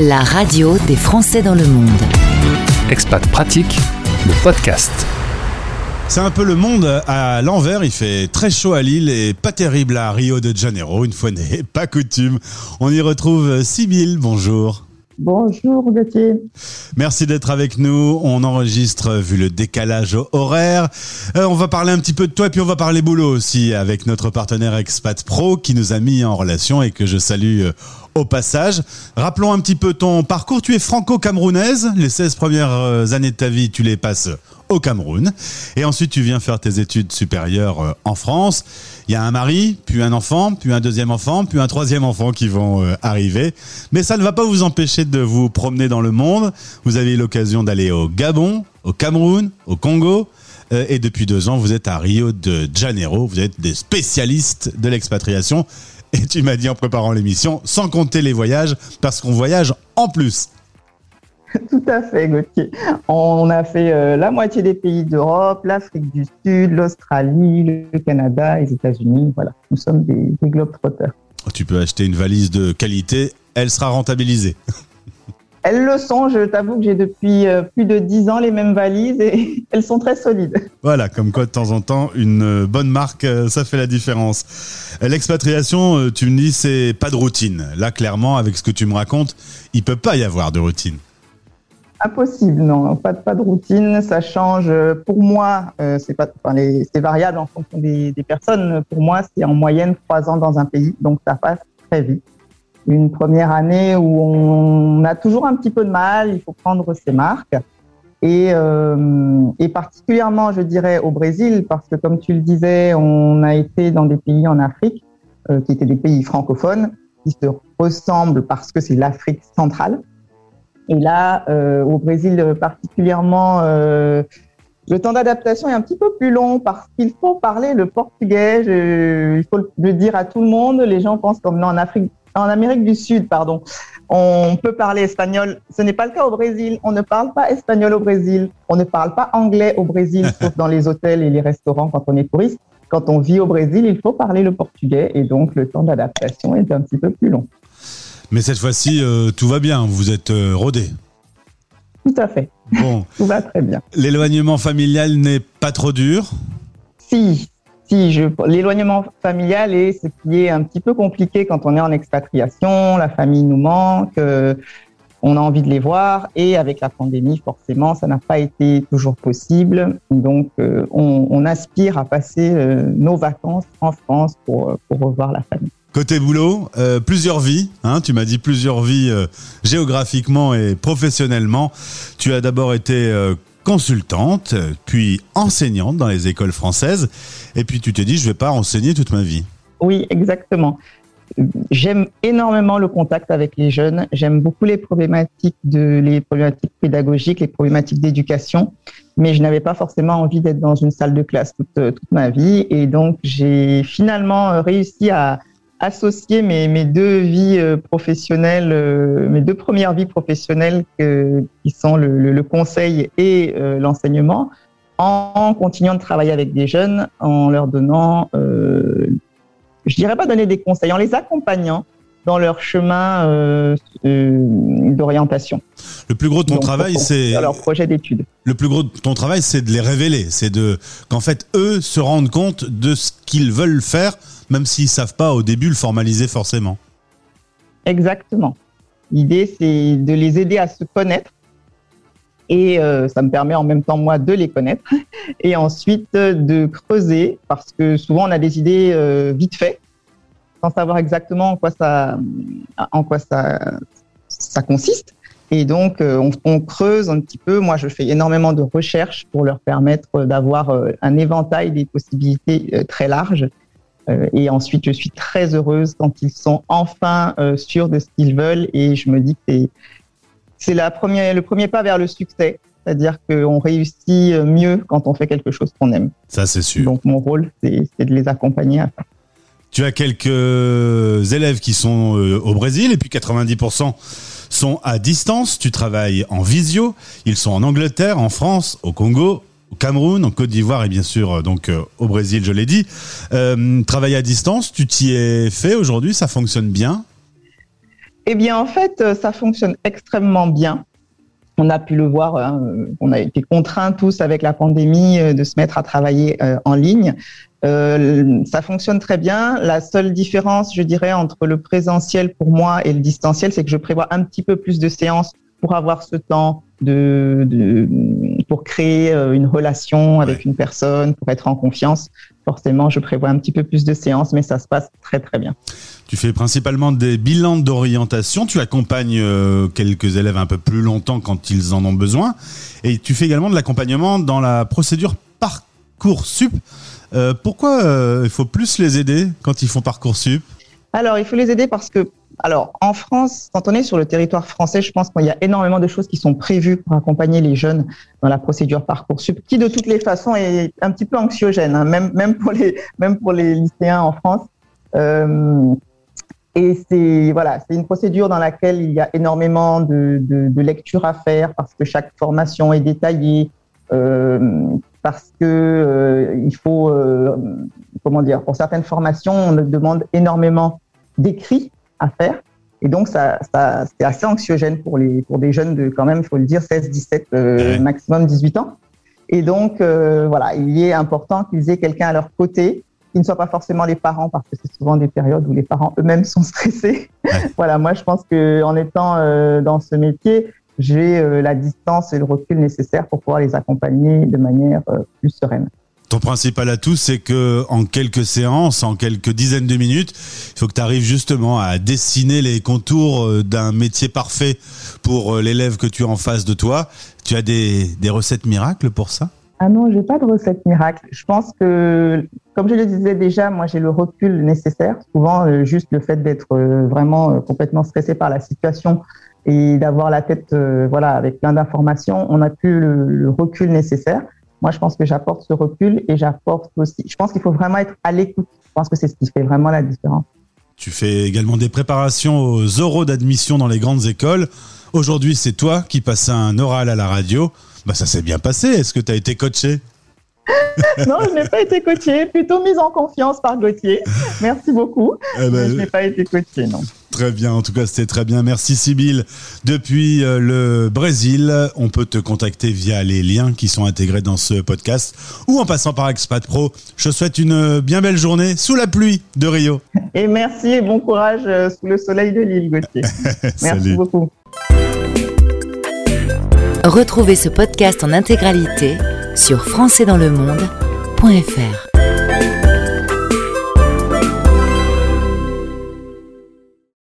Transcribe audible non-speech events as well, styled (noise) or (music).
la radio des Français dans le monde. Expat Pratique, le podcast. C'est un peu le monde à l'envers. Il fait très chaud à Lille et pas terrible à Rio de Janeiro. Une fois n'est pas coutume. On y retrouve Sybille. Bonjour. Bonjour Gauthier. Merci d'être avec nous. On enregistre vu le décalage horaire. Euh, on va parler un petit peu de toi et puis on va parler boulot aussi avec notre partenaire Expat Pro qui nous a mis en relation et que je salue euh, au passage. Rappelons un petit peu ton parcours. Tu es franco-camerounaise. Les 16 premières euh, années de ta vie, tu les passes au Cameroun. Et ensuite, tu viens faire tes études supérieures en France. Il y a un mari, puis un enfant, puis un deuxième enfant, puis un troisième enfant qui vont euh, arriver. Mais ça ne va pas vous empêcher de vous promener dans le monde. Vous avez l'occasion d'aller au Gabon, au Cameroun, au Congo. Euh, et depuis deux ans, vous êtes à Rio de Janeiro. Vous êtes des spécialistes de l'expatriation. Et tu m'as dit en préparant l'émission, sans compter les voyages, parce qu'on voyage en plus. (laughs) Tout à fait, Gauthier. On a fait euh, la moitié des pays d'Europe, l'Afrique du Sud, l'Australie, le Canada, les États-Unis. Voilà, nous sommes des, des globetrotters. Tu peux acheter une valise de qualité, elle sera rentabilisée. (laughs) Elles le sont, je t'avoue que j'ai depuis euh, plus de 10 ans les mêmes valises et (laughs) elles sont très solides. Voilà, comme quoi de temps en temps, une euh, bonne marque, ça fait la différence. L'expatriation, tu me dis, c'est pas de routine. Là, clairement, avec ce que tu me racontes, il peut pas y avoir de routine. Impossible, non, pas, pas de routine. Ça change. Pour moi, euh, c'est pas, enfin, c'est variable en fonction des, des, personnes. Pour moi, c'est en moyenne trois ans dans un pays, donc ça passe très vite. Une première année où on a toujours un petit peu de mal, il faut prendre ses marques. Et, euh, et particulièrement, je dirais, au Brésil, parce que comme tu le disais, on a été dans des pays en Afrique euh, qui étaient des pays francophones, qui se ressemblent parce que c'est l'Afrique centrale. Et là, euh, au Brésil particulièrement, euh, le temps d'adaptation est un petit peu plus long parce qu'il faut parler le portugais. Je, il faut le dire à tout le monde. Les gens pensent comme non, en Afrique, en Amérique du Sud, pardon, on peut parler espagnol. Ce n'est pas le cas au Brésil. On ne parle pas espagnol au Brésil. On ne parle pas anglais au Brésil, (laughs) sauf dans les hôtels et les restaurants quand on est touriste. Quand on vit au Brésil, il faut parler le portugais et donc le temps d'adaptation est un petit peu plus long. Mais cette fois-ci, euh, tout va bien, vous êtes euh, rodé. Tout à fait. Bon. (laughs) tout va très bien. L'éloignement familial n'est pas trop dur? Si, si. L'éloignement familial est ce qui est un petit peu compliqué quand on est en expatriation, la famille nous manque, euh, on a envie de les voir, et avec la pandémie, forcément, ça n'a pas été toujours possible. Donc, euh, on, on, aspire à passer euh, nos vacances en France pour, pour revoir la famille. Côté boulot, euh, plusieurs vies. Hein, tu m'as dit plusieurs vies euh, géographiquement et professionnellement. Tu as d'abord été euh, consultante, puis enseignante dans les écoles françaises, et puis tu t'es dit je vais pas enseigner toute ma vie. Oui, exactement. J'aime énormément le contact avec les jeunes. J'aime beaucoup les problématiques de pédagogiques, les problématiques d'éducation, mais je n'avais pas forcément envie d'être dans une salle de classe toute ma vie, et donc j'ai finalement réussi à associer mes, mes deux vies euh, professionnelles, euh, mes deux premières vies professionnelles qui sont le, le, conseil et euh, l'enseignement, en continuant de travailler avec des jeunes, en leur donnant, euh, je dirais pas donner des conseils, en les accompagnant dans leur chemin d'orientation. Le plus gros de ton travail, c'est leur projet d'études. Le plus gros de ton travail, c'est de les révéler, c'est de qu'en fait eux se rendent compte de ce qu'ils veulent faire même s'ils savent pas au début le formaliser forcément. Exactement. L'idée, c'est de les aider à se connaître. Et euh, ça me permet en même temps, moi, de les connaître. (laughs) Et ensuite, de creuser, parce que souvent, on a des idées euh, vite fait, sans savoir exactement en quoi ça, en quoi ça, ça consiste. Et donc, euh, on, on, creuse un petit peu. Moi, je fais énormément de recherches pour leur permettre d'avoir un éventail des possibilités très larges euh, et ensuite, je suis très heureuse quand ils sont enfin euh, sûrs de ce qu'ils veulent. Et je me dis que c'est le premier pas vers le succès. C'est-à-dire qu'on réussit mieux quand on fait quelque chose qu'on aime. Ça, c'est sûr. Donc, mon rôle, c'est de les accompagner à ça. Tu as quelques élèves qui sont euh, au Brésil et puis 90% sont à distance. Tu travailles en visio. Ils sont en Angleterre, en France, au Congo, au Cameroun, en Côte d'Ivoire et bien sûr euh, donc euh, au Brésil, je l'ai dit. Euh, travailler à distance, tu t'y es fait aujourd'hui, ça fonctionne bien? Eh bien, en fait, euh, ça fonctionne extrêmement bien. On a pu le voir, on a été contraints tous avec la pandémie de se mettre à travailler en ligne. ça fonctionne très bien. La seule différence, je dirais, entre le présentiel pour moi et le distanciel, c'est que je prévois un petit peu plus de séances pour avoir ce temps de pour créer une relation avec une personne, pour être en confiance. Forcément, je prévois un petit peu plus de séances, mais ça se passe très très bien. Tu fais principalement des bilans d'orientation, tu accompagnes euh, quelques élèves un peu plus longtemps quand ils en ont besoin, et tu fais également de l'accompagnement dans la procédure Parcoursup. Euh, pourquoi euh, il faut plus les aider quand ils font Parcoursup? Alors, il faut les aider parce que alors, en France, quand on est sur le territoire français, je pense qu'il y a énormément de choses qui sont prévues pour accompagner les jeunes dans la procédure Parcoursup, qui de toutes les façons est un petit peu anxiogène, hein, même, même, pour les, même pour les lycéens en France. Euh, et c'est voilà, c'est une procédure dans laquelle il y a énormément de, de, de lectures à faire parce que chaque formation est détaillée, euh, parce que euh, il faut, comment dire, pour certaines formations, on demande énormément d'écrits à faire. Et donc, ça, ça c'est assez anxiogène pour, les, pour des jeunes de, quand même, il faut le dire, 16, 17, euh, maximum 18 ans. Et donc, euh, voilà, il est important qu'ils aient quelqu'un à leur côté, qui ne soit pas forcément les parents, parce que c'est souvent des périodes où les parents eux-mêmes sont stressés. (laughs) voilà, moi, je pense que en étant euh, dans ce métier, j'ai la distance et le recul nécessaire pour pouvoir les accompagner de manière plus sereine. Ton principal atout, c'est que en quelques séances, en quelques dizaines de minutes, il faut que tu arrives justement à dessiner les contours euh, d'un métier parfait pour euh, l'élève que tu as en face de toi. Tu as des, des recettes miracles pour ça? Ah non, j'ai pas de recettes miracles. Je pense que, comme je le disais déjà, moi j'ai le recul nécessaire. Souvent, euh, juste le fait d'être vraiment complètement stressé par la situation et d'avoir la tête, voilà, avec plein d'informations, on n'a plus le recul nécessaire. Moi, je pense que j'apporte ce recul et j'apporte aussi. Je pense qu'il faut vraiment être à l'écoute. Je pense que c'est ce qui fait vraiment la différence. Tu fais également des préparations aux oraux d'admission dans les grandes écoles. Aujourd'hui, c'est toi qui passes un oral à la radio. Bah, ça s'est bien passé. Est-ce que tu as été coaché? (laughs) Non, je n'ai pas été coaché, plutôt mise en confiance par Gauthier. Merci beaucoup. Eh ben, je n'ai pas été coaché, non. Très bien, en tout cas c'était très bien. Merci Sybille. Depuis euh, le Brésil, on peut te contacter via les liens qui sont intégrés dans ce podcast ou en passant par Expat Pro. Je souhaite une bien belle journée sous la pluie de Rio. Et merci et bon courage euh, sous le soleil de l'île, Gauthier. (laughs) merci beaucoup. Retrouvez ce podcast en intégralité sur françaisdanslemonde.fr.